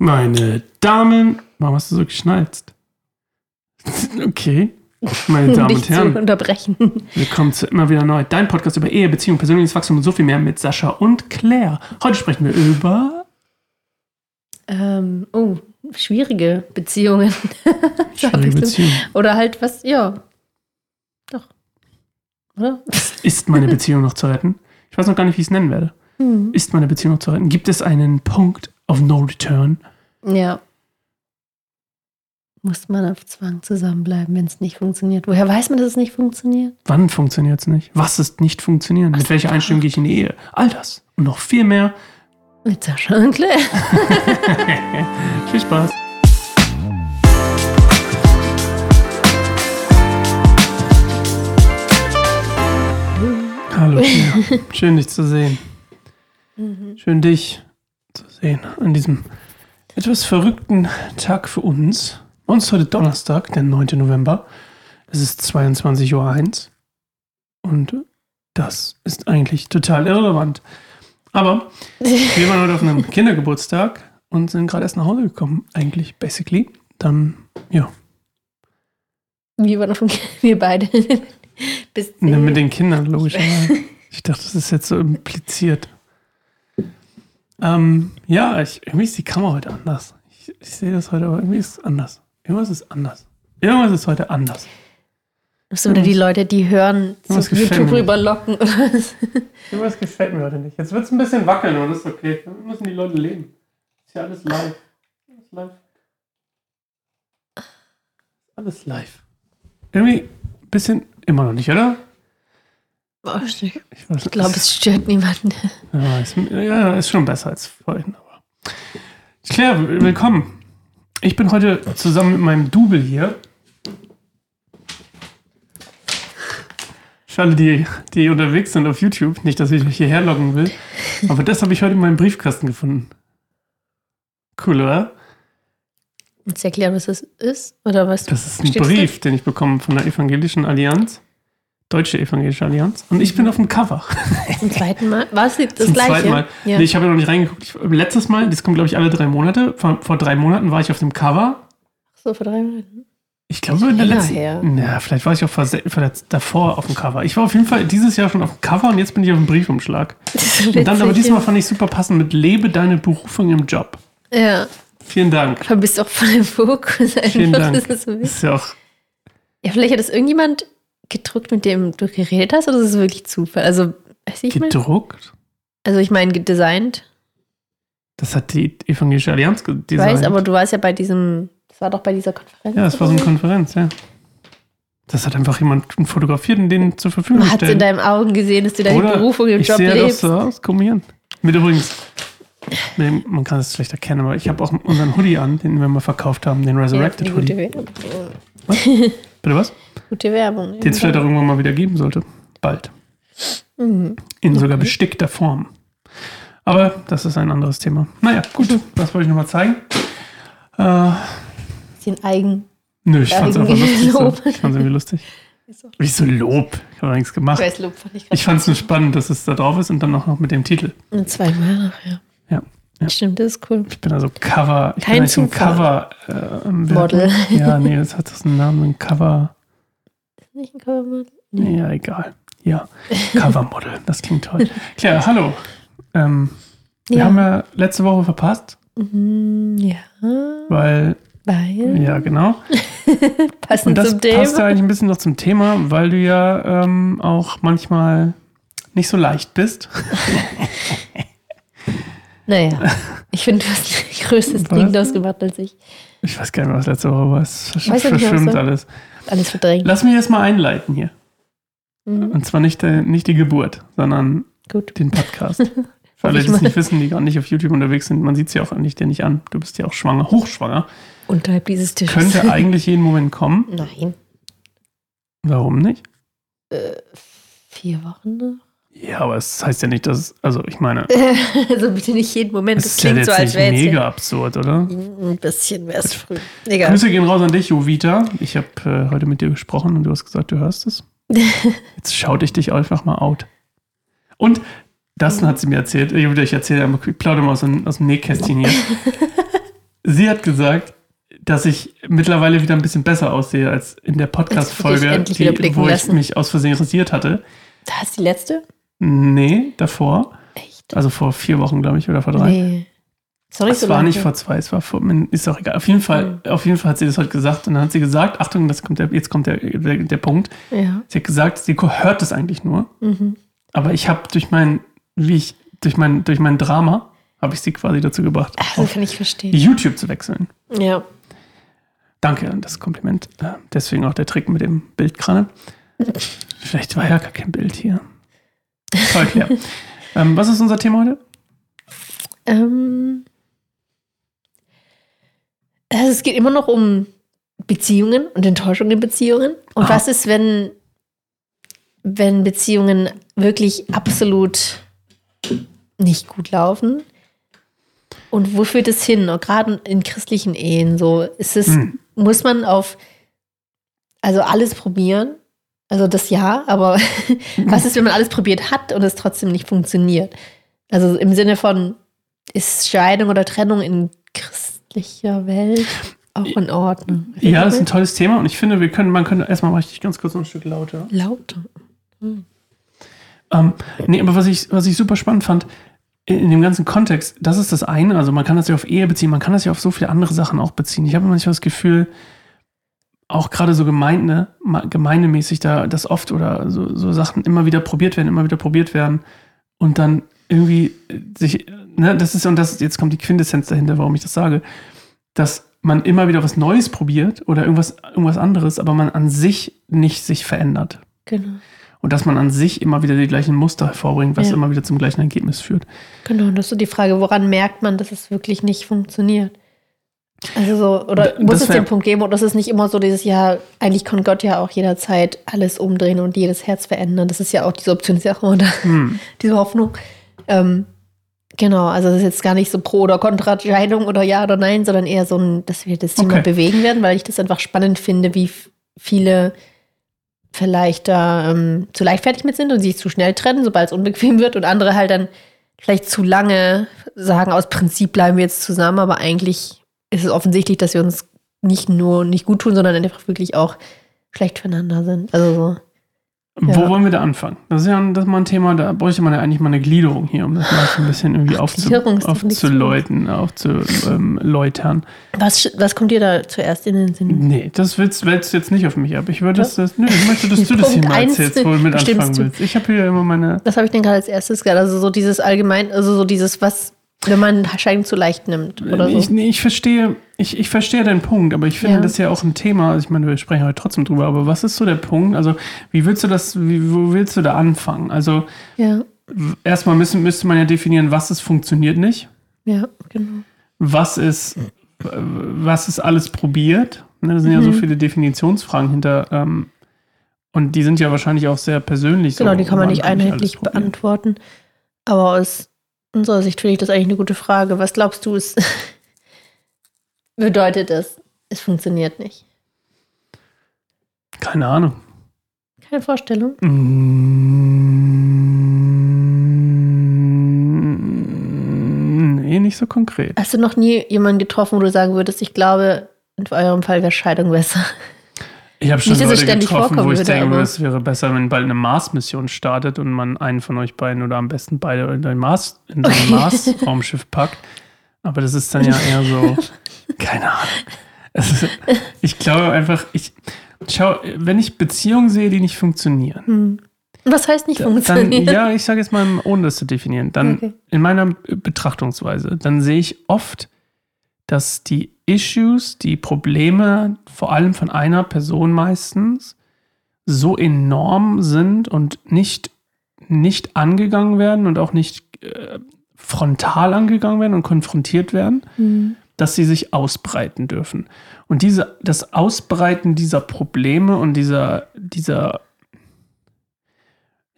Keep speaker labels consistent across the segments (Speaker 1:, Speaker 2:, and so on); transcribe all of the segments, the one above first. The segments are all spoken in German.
Speaker 1: Meine Damen, warum hast du so geschnalzt? Okay. Meine Damen und
Speaker 2: zu
Speaker 1: Herren,
Speaker 2: unterbrechen.
Speaker 1: willkommen zu immer wieder neu. Dein Podcast über Ehe, Beziehung, persönliches Wachstum und so viel mehr mit Sascha und Claire. Heute sprechen wir über
Speaker 2: ähm, oh, schwierige Beziehungen.
Speaker 1: schwierige Beziehungen.
Speaker 2: Oder halt was, ja. Doch. Oder?
Speaker 1: Ist meine Beziehung noch zu retten? Ich weiß noch gar nicht, wie ich es nennen werde.
Speaker 2: Hm.
Speaker 1: Ist meine Beziehung noch zu retten? Gibt es einen Punkt of No Return?
Speaker 2: Ja. Muss man auf Zwang zusammenbleiben, wenn es nicht funktioniert. Woher weiß man, dass es nicht funktioniert?
Speaker 1: Wann funktioniert es nicht? Was ist nicht funktionieren? Mit
Speaker 2: so,
Speaker 1: welcher Einstellung gehe ich in die Ehe? All das und noch viel mehr.
Speaker 2: Mit Sascha und Claire.
Speaker 1: Viel Spaß. Hallo, Claire. Schön dich zu sehen. Schön dich zu sehen an diesem etwas verrückten Tag für uns. Bei uns heute Donnerstag, der 9. November. Es ist 22.01 Uhr. Und das ist eigentlich total irrelevant. Aber wir waren heute auf einem Kindergeburtstag und sind gerade erst nach Hause gekommen, eigentlich, basically. Dann, ja,
Speaker 2: Wir waren auf dem, wir beide. Bis
Speaker 1: Ne,
Speaker 2: zehn.
Speaker 1: mit den Kindern, logischerweise. Ich dachte, das ist jetzt so impliziert. Ähm, ja, ich, irgendwie ist die Kamera heute anders. Ich, ich sehe das heute, aber irgendwie ist es anders. Irgendwas ist anders. Irgendwas ist heute anders.
Speaker 2: So, oder die Leute, die hören, zu
Speaker 1: Das
Speaker 2: YouTube rüberlocken.
Speaker 1: Irgendwas gefällt mir heute nicht. Jetzt wird es ein bisschen wackeln, aber das ist okay. Damit müssen die Leute leben. Ist ja alles live. Alles live. Alles live. Irgendwie ein bisschen, immer noch nicht, oder?
Speaker 2: Boah, ich
Speaker 1: Ich, weiß,
Speaker 2: glaube, es stört niemanden.
Speaker 1: Ja, ist, ja, ist schon besser als vorhin. Aber. Claire, willkommen. Ich bin heute zusammen mit meinem Double hier. Für alle, die, die unterwegs sind auf YouTube, nicht, dass ich euch hierher loggen will, aber das habe ich heute in meinem Briefkasten gefunden. Cool, oder?
Speaker 2: Du erklären, was das ist? Oder was?
Speaker 1: Das ist ein Brief, den ich bekomme von der Evangelischen Allianz, Deutsche Evangelische Allianz, und ich bin auf dem Cover.
Speaker 2: Zum zweiten Mal? War es das
Speaker 1: Zum
Speaker 2: gleiche?
Speaker 1: zweiten Mal.
Speaker 2: Ja.
Speaker 1: Nee, ich habe ja noch nicht reingeguckt. Ich, letztes Mal, das kommt glaube ich alle drei Monate. Vor, vor drei Monaten war ich auf dem Cover.
Speaker 2: so, vor drei Monaten.
Speaker 1: Ich glaube in der letzten.
Speaker 2: her.
Speaker 1: Na, vielleicht war ich auch der, davor auf dem Cover. Ich war auf jeden Fall dieses Jahr schon auf dem Cover und jetzt bin ich auf dem Briefumschlag.
Speaker 2: Das ist
Speaker 1: Und dann aber
Speaker 2: witzig,
Speaker 1: diesmal fand ich super passend mit Lebe deine Berufung im Job.
Speaker 2: Ja.
Speaker 1: Vielen Dank.
Speaker 2: Du bist auch voll im Fokus. Einfach.
Speaker 1: Vielen Dank.
Speaker 2: Das ist so witzig.
Speaker 1: ist ja auch
Speaker 2: Ja, vielleicht hat das irgendjemand gedruckt, mit dem du geredet hast, oder ist es wirklich Zufall? Also, weiß ich mal.
Speaker 1: gedruckt.
Speaker 2: Also, ich meine, designt.
Speaker 1: Das hat die Evangelische Allianz
Speaker 2: Ich
Speaker 1: designt.
Speaker 2: weiß, aber du warst ja bei diesem. Das war doch bei dieser Konferenz.
Speaker 1: Ja, das war so eine Konferenz, ja. Das hat einfach jemand fotografiert und den zur Verfügung
Speaker 2: Man hat in
Speaker 1: gestellt.
Speaker 2: deinen Augen gesehen, dass du deine
Speaker 1: Oder
Speaker 2: Berufung im
Speaker 1: ich
Speaker 2: Job
Speaker 1: sehe
Speaker 2: lebst.
Speaker 1: das so aus. Komm hier. Mit übrigens, mit man kann es schlecht erkennen, aber ich habe auch unseren Hoodie an, den wir mal verkauft haben, den
Speaker 2: Ja,
Speaker 1: Resurrected
Speaker 2: gute
Speaker 1: Hoodie.
Speaker 2: Werbung.
Speaker 1: Bitte was?
Speaker 2: Gute Werbung.
Speaker 1: Den es vielleicht auch irgendwann mal wieder geben sollte. Bald.
Speaker 2: Mhm.
Speaker 1: In sogar bestickter Form. Aber das ist ein anderes Thema. Naja, gut, das wollte ich nochmal zeigen. Äh,
Speaker 2: Bisschen eigen.
Speaker 1: nö, ich fand es einfach lustig. So. Ich fand es irgendwie lustig.
Speaker 2: Wieso?
Speaker 1: Lob? Ich habe nichts gemacht.
Speaker 2: Ich
Speaker 1: Ich fand es nur spannend, dass es da drauf ist und dann auch noch mit dem Titel.
Speaker 2: gerade. Zweimal noch, ja.
Speaker 1: Ja. Ja.
Speaker 2: Stimmt, das ist cool.
Speaker 1: Ich bin also Cover. Ich
Speaker 2: Kein
Speaker 1: bin ein
Speaker 2: Zufall.
Speaker 1: Cover. Äh,
Speaker 2: Model.
Speaker 1: Ja, nee, das hat das einen Namen, ein Cover.
Speaker 2: Nicht ein Covermodel?
Speaker 1: Nee, ja, egal. Ja, Covermodel. Das klingt toll. Claire, hallo. Ähm, wir
Speaker 2: Ja.
Speaker 1: haben ja letzte Woche verpasst,
Speaker 2: Mhm, ja.
Speaker 1: weil,
Speaker 2: Weil.
Speaker 1: ja, genau.
Speaker 2: Passend
Speaker 1: Und das
Speaker 2: zum
Speaker 1: passt ja
Speaker 2: Thema.
Speaker 1: eigentlich ein bisschen noch zum Thema, weil du ja ähm, auch manchmal nicht so leicht bist.
Speaker 2: Naja, ich finde, du hast ein größeres? Ding daraus gemacht als ich.
Speaker 1: Ich weiß gar nicht mehr, was letzte Woche war. Es
Speaker 2: Weiß nicht,
Speaker 1: verschwimmt
Speaker 2: so-
Speaker 1: alles.
Speaker 2: Alles verdrängt.
Speaker 1: Lass mich erst mal einleiten hier.
Speaker 2: Mhm.
Speaker 1: Und zwar nicht, der, nicht die Geburt, sondern
Speaker 2: Gut.
Speaker 1: den Podcast. Für alle, die es nicht wissen, die gar nicht auf YouTube unterwegs sind, man sieht es ja auch eigentlich dir nicht an. Du bist ja auch schwanger, hochschwanger.
Speaker 2: Unterhalb dieses Tisches.
Speaker 1: Könnte eigentlich jeden Moment kommen.
Speaker 2: Nein.
Speaker 1: Warum nicht?
Speaker 2: Vier Wochen noch?
Speaker 1: Ja, aber es heißt ja nicht, dass, also ich meine,
Speaker 2: also bitte nicht jeden Moment. Das
Speaker 1: ja
Speaker 2: klingt
Speaker 1: jetzt
Speaker 2: so, als wäre
Speaker 1: mega absurd, oder?
Speaker 2: ein bisschen wäre es früh. Egal.
Speaker 1: Grüße gehen raus an dich, Jovita. Ich habe äh, heute mit dir gesprochen und du hast gesagt, du hörst es. Jetzt schaute ich dich einfach mal out. Und das hat sie mir erzählt. Ich, ich erzähle einmal, ich plaudere mal aus, dem- aus dem Nähkästchen hier. sie hat gesagt, dass ich mittlerweile wieder ein bisschen besser aussehe als in der Podcast-Folge, wo lassen. ich mich aus Versehen rasiert hatte.
Speaker 2: Da ist die letzte?
Speaker 1: Nee, davor.
Speaker 2: Echt?
Speaker 1: Also vor vier Wochen, glaube ich, oder vor drei. Nee. Sorry, es so war nicht vor zwei, es war vor, ist auch egal. Auf jeden Fall, mhm. auf jeden Fall hat sie das heute gesagt und dann hat sie gesagt, Achtung, das kommt der, jetzt kommt der, der, der Punkt.
Speaker 2: Ja.
Speaker 1: Sie hat gesagt, sie hört das eigentlich nur. Mhm. Aber ich habe durch mein, wie ich, durch mein, durch mein Drama, habe ich sie quasi dazu gebracht,
Speaker 2: also kann ich verstehen.
Speaker 1: YouTube zu wechseln.
Speaker 2: Ja.
Speaker 1: Danke an das Kompliment. Äh, deswegen auch der Trick mit dem Bildkrane. Vielleicht war ja gar kein Bild hier. Ja. ähm, was ist unser Thema heute?
Speaker 2: Ähm, also es geht immer noch um Beziehungen und Enttäuschung in Beziehungen. Und ah. was ist, wenn, wenn Beziehungen wirklich absolut nicht gut laufen? Und wo führt es hin? Gerade in christlichen Ehen so. Ist es, hm. muss man auf, also alles probieren? Also das ja, aber was ist, wenn man alles probiert hat und es trotzdem nicht funktioniert? Also im Sinne von, ist Scheidung oder Trennung in christlicher Welt auch in Ordnung?
Speaker 1: Ja, das ist ein tolles Thema und ich finde, wir können, man könnte erstmal mache ich ganz kurz noch ein Stück lauter.
Speaker 2: Lauter. Hm.
Speaker 1: Ähm, nee, aber was ich, was ich super spannend fand, in dem ganzen Kontext, das ist das eine, also man kann das ja auf Ehe beziehen, man kann das ja auf so viele andere Sachen auch beziehen. Ich habe manchmal das Gefühl, auch gerade so Gemeinde, gemeindemäßig da, dass oft oder so, so Sachen immer wieder probiert werden, immer wieder probiert werden und dann irgendwie sich, ne, das ist, und das, jetzt kommt die Quintessenz dahinter, warum ich das sage, dass man immer wieder was Neues probiert oder irgendwas, irgendwas anderes, aber man an sich nicht sich verändert.
Speaker 2: Genau
Speaker 1: und dass man an sich immer wieder die gleichen Muster hervorbringt, was ja. immer wieder zum gleichen Ergebnis führt.
Speaker 2: Genau, und das ist so die Frage, woran merkt man, dass es wirklich nicht funktioniert? Also so, oder D muss es den Punkt geben, oder ist es nicht immer so dieses, ja, eigentlich kann Gott ja auch jederzeit alles umdrehen und jedes Herz verändern. Das ist ja auch diese Option, ist ja auch immer da, hm. diese Hoffnung. Ähm, genau, also das ist jetzt gar nicht so pro oder contra Scheidung oder ja oder nein, sondern eher so ein, dass wir das Thema okay. bewegen werden, weil ich das einfach spannend finde, wie viele vielleicht da ähm, zu leichtfertig mit sind und sich zu schnell trennen, sobald es unbequem wird und andere halt dann vielleicht zu lange sagen, aus Prinzip bleiben wir jetzt zusammen, aber eigentlich ist es offensichtlich, dass wir uns nicht nur nicht gut tun, sondern einfach wirklich auch schlecht füreinander sind. Also so.
Speaker 1: Ja. Wo wollen wir da anfangen? Das ist ja das ist mal ein Thema, da bräuchte man ja eigentlich mal eine Gliederung hier, um das mal ein bisschen irgendwie aufzuläuten, aufzuläutern.
Speaker 2: Was, was kommt dir da zuerst in den Sinn?
Speaker 1: Nee, das willst, wälzt jetzt nicht auf mich ab. Ich würde das, das, nö, ich möchte, dass du das hier mal erzählst, wo du mit anfangen willst. Ich habe hier immer meine.
Speaker 2: Das habe ich denn gerade als erstes gerade. Also so dieses allgemein, also so dieses, was, wenn man Scheidung zu leicht nimmt oder
Speaker 1: so. Ich, nee, ich verstehe, ich, ich verstehe deinen Punkt, aber ich finde ja. das ja auch ein Thema. Also ich meine, wir sprechen heute trotzdem drüber, aber was ist so der Punkt? Also, wie willst du das, wie, wo willst du da anfangen? Also,
Speaker 2: ja.
Speaker 1: erstmal müssen, müsste man ja definieren, was es funktioniert nicht.
Speaker 2: Ja, genau.
Speaker 1: Was ist, was ist alles probiert? Ne, da sind mhm. ja so mhm. viele Definitionsfragen hinter. Ähm, und die sind ja wahrscheinlich auch sehr persönlich.
Speaker 2: Genau, so, die kann man nicht einheitlich beantworten. Aber aus unserer Sicht finde ich das eigentlich eine gute Frage. Was glaubst du, ist bedeutet das, es funktioniert nicht?
Speaker 1: Keine Ahnung.
Speaker 2: Keine Vorstellung?
Speaker 1: Mm, nee, nicht so konkret.
Speaker 2: Hast du noch nie jemanden getroffen, wo du sagen würdest, ich glaube, in eurem Fall wäre Scheidung besser?
Speaker 1: Ich habe schon Nicht, Leute getroffen, wo ich würde, denke, es wäre besser, wenn bald eine Mars-Mission startet und man einen von euch beiden oder am besten beide in ein Mars, in ein okay. Mars-Raumschiff packt. Aber das ist dann ja eher so, keine Ahnung. Ist, ich glaube einfach, ich schau, wenn ich Beziehungen sehe, die nicht funktionieren. Hm.
Speaker 2: Was heißt nicht funktionieren?
Speaker 1: Dann, ja, ich sage jetzt mal, ohne das zu definieren. Dann okay. in meiner Betrachtungsweise, dann sehe ich oft, dass die Issues, die Probleme, vor allem von einer Person meistens, so enorm sind und nicht, nicht angegangen werden und auch nicht äh, frontal angegangen werden und konfrontiert werden, mhm. dass sie sich ausbreiten dürfen. Und diese, das Ausbreiten dieser Probleme und dieser, dieser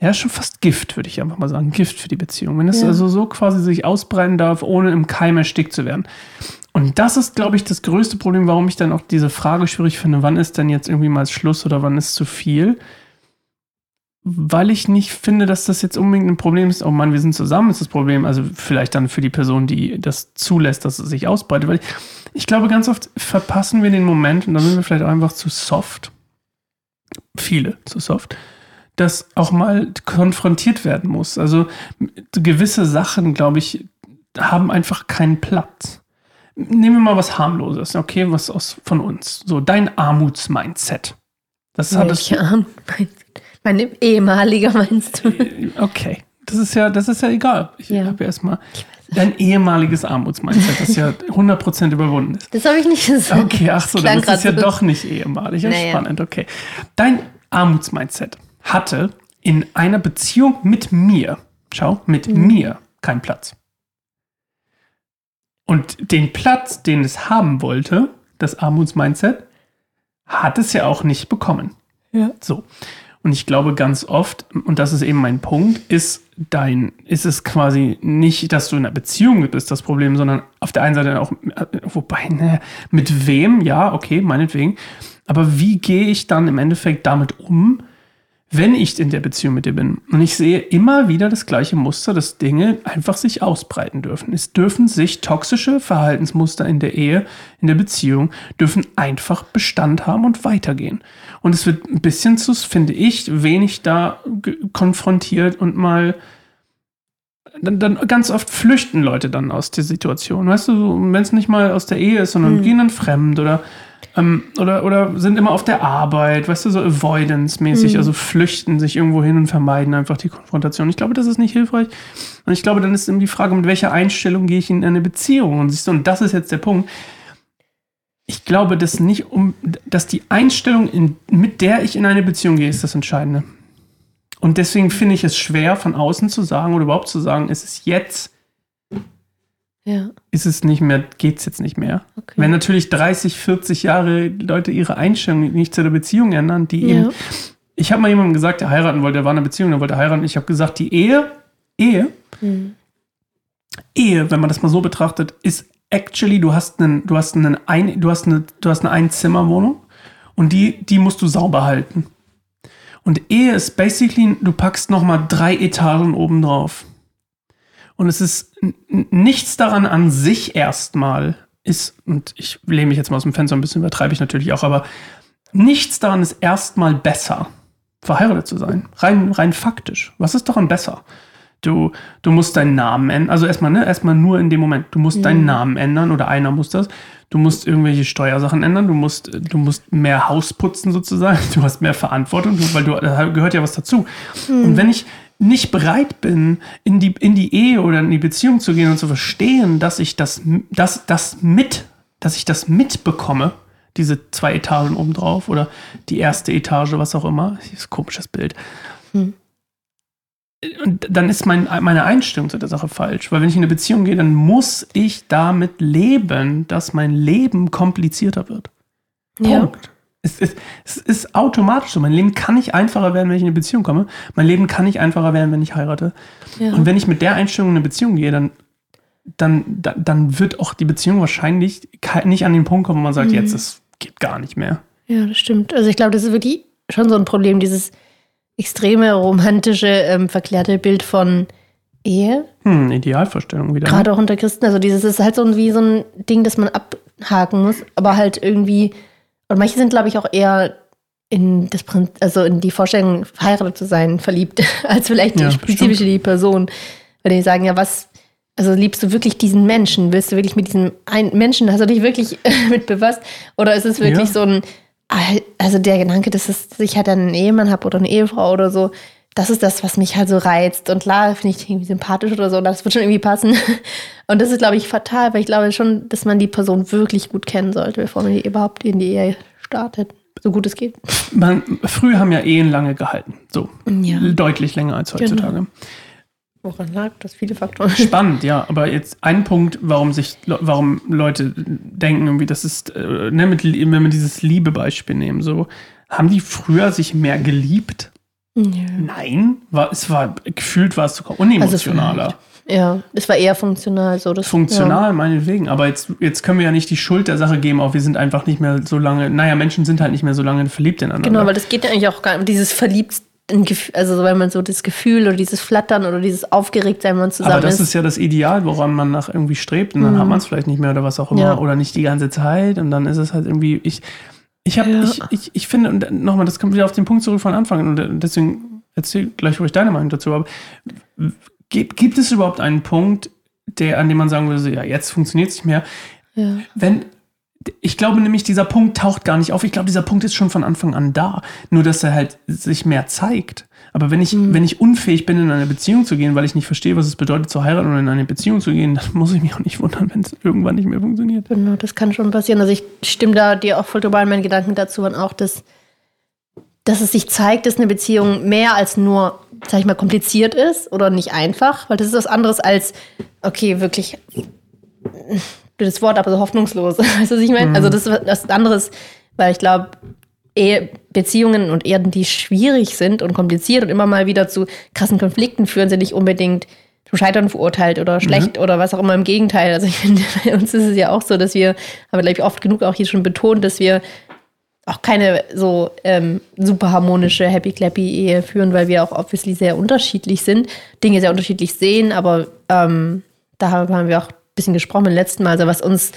Speaker 1: ja, schon fast Gift, würde ich einfach mal sagen. Gift für die Beziehung. Wenn es ja. also so quasi sich ausbreiten darf, ohne im Keim erstickt zu werden. Und das ist, glaube ich, das größte Problem, warum ich dann auch diese Frage schwierig finde, wann ist denn jetzt irgendwie mal Schluss oder wann ist zu viel? weil ich nicht finde, dass das jetzt unbedingt ein Problem ist. Oh Mann, wir sind zusammen, ist das Problem. Also vielleicht dann für die Person, die das zulässt, dass es sich ausbreitet. Weil ich, ich glaube, ganz oft verpassen wir den Moment und dann sind wir vielleicht auch einfach zu soft. Viele zu soft. Dass auch mal konfrontiert werden muss. Also gewisse Sachen, glaube ich, haben einfach keinen Platz. Nehmen wir mal was harmloses, okay, was aus von uns. So dein Armutsmindset.
Speaker 2: Das Welche Armut? Mein ehemaliger meinst du?
Speaker 1: Okay. Das ist ja, das ist ja egal. Ich ja. habe ja erstmal dein ehemaliges Armutsmindset, das ja 100% überwunden ist.
Speaker 2: Das habe ich nicht gesagt.
Speaker 1: Okay, ach so, dann ist es ja so doch nicht ehemalig. Naja. Spannend, okay. Dein Armutsmindset hatte in einer Beziehung mit mir, schau, mit mhm. mir keinen Platz. Und den Platz, den es haben wollte, das Armutsmindset, hat es ja auch nicht bekommen.
Speaker 2: Ja.
Speaker 1: So. Und ich glaube ganz oft, und das ist eben mein Punkt, ist dein, ist es quasi nicht, dass du in einer Beziehung bist, das Problem, sondern auf der einen Seite auch, wobei, ne, mit wem, ja, okay, meinetwegen. Aber wie gehe ich dann im Endeffekt damit um, wenn ich in der Beziehung mit dir bin. Und ich sehe immer wieder das gleiche Muster, dass Dinge einfach sich ausbreiten dürfen. Es dürfen sich toxische Verhaltensmuster in der Ehe, in der Beziehung, dürfen einfach Bestand haben und weitergehen. Und es wird ein bisschen zu, finde ich, wenig da konfrontiert und mal dann, dann, ganz oft flüchten Leute dann aus der Situation. Weißt du, wenn es nicht mal aus der Ehe ist, sondern mhm. gehen dann fremd oder ähm, oder, oder sind immer auf der Arbeit, weißt du, so Avoidance-mäßig, mhm. also flüchten sich irgendwo hin und vermeiden einfach die Konfrontation. Ich glaube, das ist nicht hilfreich. Und ich glaube, dann ist eben die Frage, mit welcher Einstellung gehe ich in eine Beziehung? Und siehst du, und das ist jetzt der Punkt. Ich glaube, dass nicht um, dass die Einstellung, in, mit der ich in eine Beziehung gehe, ist das Entscheidende. Und deswegen finde ich es schwer, von außen zu sagen oder überhaupt zu sagen, es ist jetzt
Speaker 2: ja.
Speaker 1: ist es nicht mehr, geht es jetzt nicht mehr. Okay. Wenn natürlich 30, 40 Jahre Leute ihre Einstellung nicht zu der Beziehung ändern, die ja. eben. Ich habe mal jemandem gesagt, der heiraten wollte, der war in einer Beziehung, der wollte heiraten. Ich habe gesagt, die Ehe, Ehe, mhm. Ehe, wenn man das mal so betrachtet, ist actually, du hast einen, du hast einen, ein, du hast eine, du hast eine Einzimmerwohnung und die, die musst du sauber halten. Und Ehe ist basically, du packst nochmal drei Etagen oben drauf. Und es ist nichts daran an sich erstmal ist, und ich lehne mich jetzt mal aus dem Fenster ein bisschen, übertreibe ich natürlich auch, aber nichts daran ist erstmal besser, verheiratet zu sein. Rein, rein faktisch. Was ist daran besser? Du, du musst deinen Namen ändern. Also erstmal, ne, erstmal nur in dem Moment. Du musst mhm. deinen Namen ändern oder einer muss das. Du musst irgendwelche Steuersachen ändern. Du musst, du musst mehr Haus putzen sozusagen. Du hast mehr Verantwortung, weil du, da gehört ja was dazu. Mhm. Und wenn ich, nicht bereit bin, in die, in die Ehe oder in die Beziehung zu gehen und zu verstehen, dass ich das, das, das mit, dass ich das mitbekomme, diese zwei Etagen obendrauf oder die erste Etage, was auch immer. Das ist ein komisches Bild. Hm. Und dann ist mein, meine Einstellung zu der Sache falsch. Weil wenn ich in eine Beziehung gehe, dann muss ich damit leben, dass mein Leben komplizierter wird. Punkt. Ja. Es ist, es ist automatisch so. Mein Leben kann nicht einfacher werden, wenn ich in eine Beziehung komme. Mein Leben kann nicht einfacher werden, wenn ich heirate. Ja. Und wenn ich mit der Einstellung in eine Beziehung gehe, dann, dann, dann wird auch die Beziehung wahrscheinlich nicht an den Punkt kommen, wo man sagt, mhm. jetzt, es geht gar nicht mehr.
Speaker 2: Ja, das stimmt. Also ich glaube, das ist wirklich schon so ein Problem, dieses extreme, romantische, ähm, verklärte Bild von Ehe.
Speaker 1: Hm, Idealvorstellung wieder.
Speaker 2: Ne? Gerade auch unter Christen. Also dieses ist halt so wie so ein Ding, das man abhaken muss, aber halt irgendwie und manche sind, glaube ich, auch eher in das also in die Vorstellung, verheiratet zu sein, verliebt, als vielleicht ja, spezifisch die Person. Weil die sagen, ja, was, also liebst du wirklich diesen Menschen? Willst du wirklich mit diesem einen Menschen, hast du dich wirklich mit befasst? Oder ist es wirklich ja. so ein, also der Gedanke, dass, ich halt einen Ehemann habe oder eine Ehefrau oder so, das ist das, was mich halt so reizt. Und klar, finde ich irgendwie sympathisch oder so, das wird schon irgendwie passen. Und das ist, glaube ich, fatal, weil ich glaube schon, dass man die Person wirklich gut kennen sollte, bevor man die überhaupt in die Ehe startet. So gut es geht.
Speaker 1: Man, früher haben ja Ehen lange gehalten. So. Ja. Deutlich länger als heutzutage. Genau.
Speaker 2: Woran lag das? Viele Faktoren.
Speaker 1: Spannend, ja. Aber jetzt ein Punkt, warum sich, warum Leute denken, irgendwie, das ist, äh, ne, mit, wenn wir dieses Liebebeispiel nehmen, so, haben die früher sich mehr geliebt? Ja. Nein, war, es war gefühlt war es sogar unemotionaler. Also
Speaker 2: ja, es war eher funktional so. Das,
Speaker 1: funktional, ja. meinetwegen. Aber jetzt, jetzt können wir ja nicht die Schuld der Sache geben, auch wir sind einfach nicht mehr so lange, naja, Menschen sind halt nicht mehr so lange verliebt ineinander.
Speaker 2: Genau, weil das geht ja eigentlich auch gar nicht, dieses verliebt ein Gefühl, also wenn man so das Gefühl oder dieses Flattern oder dieses Aufgeregtsein, wenn man zusammen.
Speaker 1: Aber das ist. ist ja das Ideal, woran man nach irgendwie strebt und dann mhm. hat man es vielleicht nicht mehr oder was auch immer ja. oder nicht die ganze Zeit und dann ist es halt irgendwie, ich, ich habe, ja. ich, ich, ich finde, und nochmal, das kommt wieder auf den Punkt zurück von Anfang und deswegen erzähl gleich ruhig deine Meinung dazu, aber gibt, gibt es überhaupt einen Punkt, der, an dem man sagen würde, ja, jetzt funktioniert es nicht mehr, ja. wenn, ich glaube nämlich, dieser Punkt taucht gar nicht auf. Ich glaube, dieser Punkt ist schon von Anfang an da. Nur, dass er halt sich mehr zeigt. Aber wenn ich, mhm. wenn ich unfähig bin, in eine Beziehung zu gehen, weil ich nicht verstehe, was es bedeutet, zu heiraten oder in eine Beziehung zu gehen, dann muss ich mich auch nicht wundern, wenn es irgendwann nicht mehr funktioniert.
Speaker 2: Genau, das kann schon passieren. Also ich stimme da dir auch voll drüber an. Meine Gedanken dazu waren auch, dass, dass es sich zeigt, dass eine Beziehung mehr als nur, sag ich mal, kompliziert ist oder nicht einfach. Weil das ist was anderes als, okay, wirklich blödes Wort, aber so hoffnungslos. Weißt du, was ich meine? Also mhm. Also das ist was anderes, weil ich glaube, Beziehungen und Erden, die schwierig sind und kompliziert und immer mal wieder zu krassen Konflikten führen, sind nicht unbedingt zum Scheitern verurteilt oder schlecht mhm. oder was auch immer. Im Gegenteil. Also ich finde, bei uns ist es ja auch so, dass wir, haben wir, glaube ich, oft genug auch hier schon betont, dass wir auch keine so ähm, super harmonische Happy Clappy Ehe führen, weil wir auch obviously sehr unterschiedlich sind, Dinge sehr unterschiedlich sehen, aber ähm, da haben wir auch bisschen gesprochen beim letzten Mal. Also was uns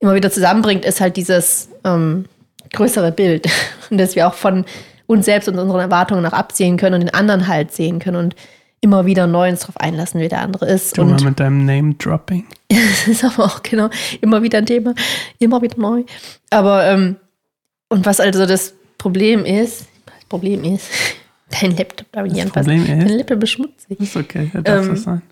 Speaker 2: immer wieder zusammenbringt, ist halt dieses ähm, größere Bild. Und dass wir auch von uns selbst und unseren Erwartungen nach absehen können und den anderen halt sehen können und immer wieder neu uns darauf einlassen, wie der andere ist.
Speaker 1: Du
Speaker 2: und
Speaker 1: mal mit deinem Name-Dropping.
Speaker 2: das ist aber auch genau immer wieder ein Thema, immer wieder neu. Aber ähm, und was also das Problem ist, das Problem ist, dein Laptop darf ich nicht anfassen. Problem ist, dein Laptop beschmutzig.
Speaker 1: Ist okay, ja, darf ähm, das sein.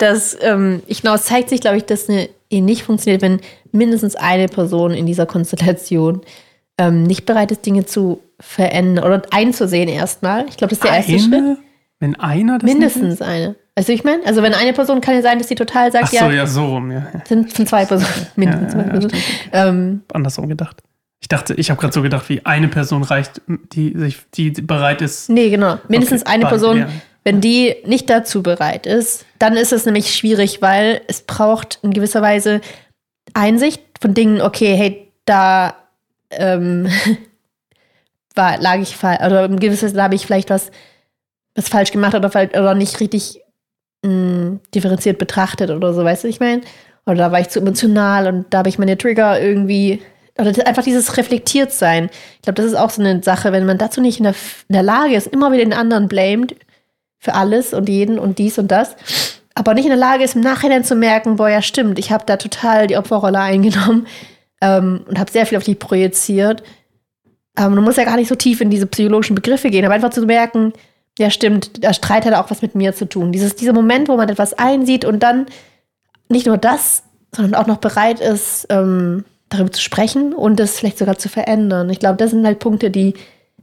Speaker 2: Dass ähm, ich genau, es zeigt sich, glaube ich, dass eine Ehe nicht funktioniert, wenn mindestens eine Person in dieser Konstellation ähm, nicht bereit ist, Dinge zu verändern oder einzusehen erstmal. Ich glaube, das ist der erste eine? Schritt.
Speaker 1: Wenn einer
Speaker 2: das Mindestens eine. Also ich meine, also wenn eine Person kann ja sein, dass sie total sagt, Ach so,
Speaker 1: ja, ja, so rum, ja.
Speaker 2: Sind, sind zwei Personen, mindestens ja, ja, zwei Personen.
Speaker 1: Ähm, Andersrum gedacht. Ich dachte, ich habe gerade so gedacht, wie eine Person reicht, die sich, die bereit ist.
Speaker 2: Nee, genau. Mindestens okay, eine Person. Wenn die nicht dazu bereit ist, dann ist es nämlich schwierig, weil es braucht in gewisser Weise Einsicht von Dingen, okay, hey, da ähm, war, lag ich falsch, oder in gewisser Weise habe ich vielleicht was, was falsch gemacht oder, oder nicht richtig mh, mm, differenziert betrachtet oder so, weißt du, ich meine? Oder da war ich zu emotional und da habe ich meine Trigger irgendwie oder einfach dieses reflektiert sein. Ich glaube, das ist auch so eine Sache, wenn man dazu nicht in der, in der Lage ist, immer wieder den anderen blamed, für alles und jeden und dies und das, aber nicht in der Lage ist, im Nachhinein zu merken, boah, ja stimmt, ich habe da total die Opferrolle eingenommen ähm, und habe sehr viel auf dich projiziert. Ähm, du musst ja gar nicht so tief in diese psychologischen Begriffe gehen, aber einfach zu merken, ja stimmt, der Streit hat auch was mit mir zu tun. Dieses, dieser Moment, wo man etwas einsieht und dann nicht nur das, sondern auch noch bereit ist, ähm, darüber zu sprechen und es vielleicht sogar zu verändern. Ich glaube, das sind halt Punkte, die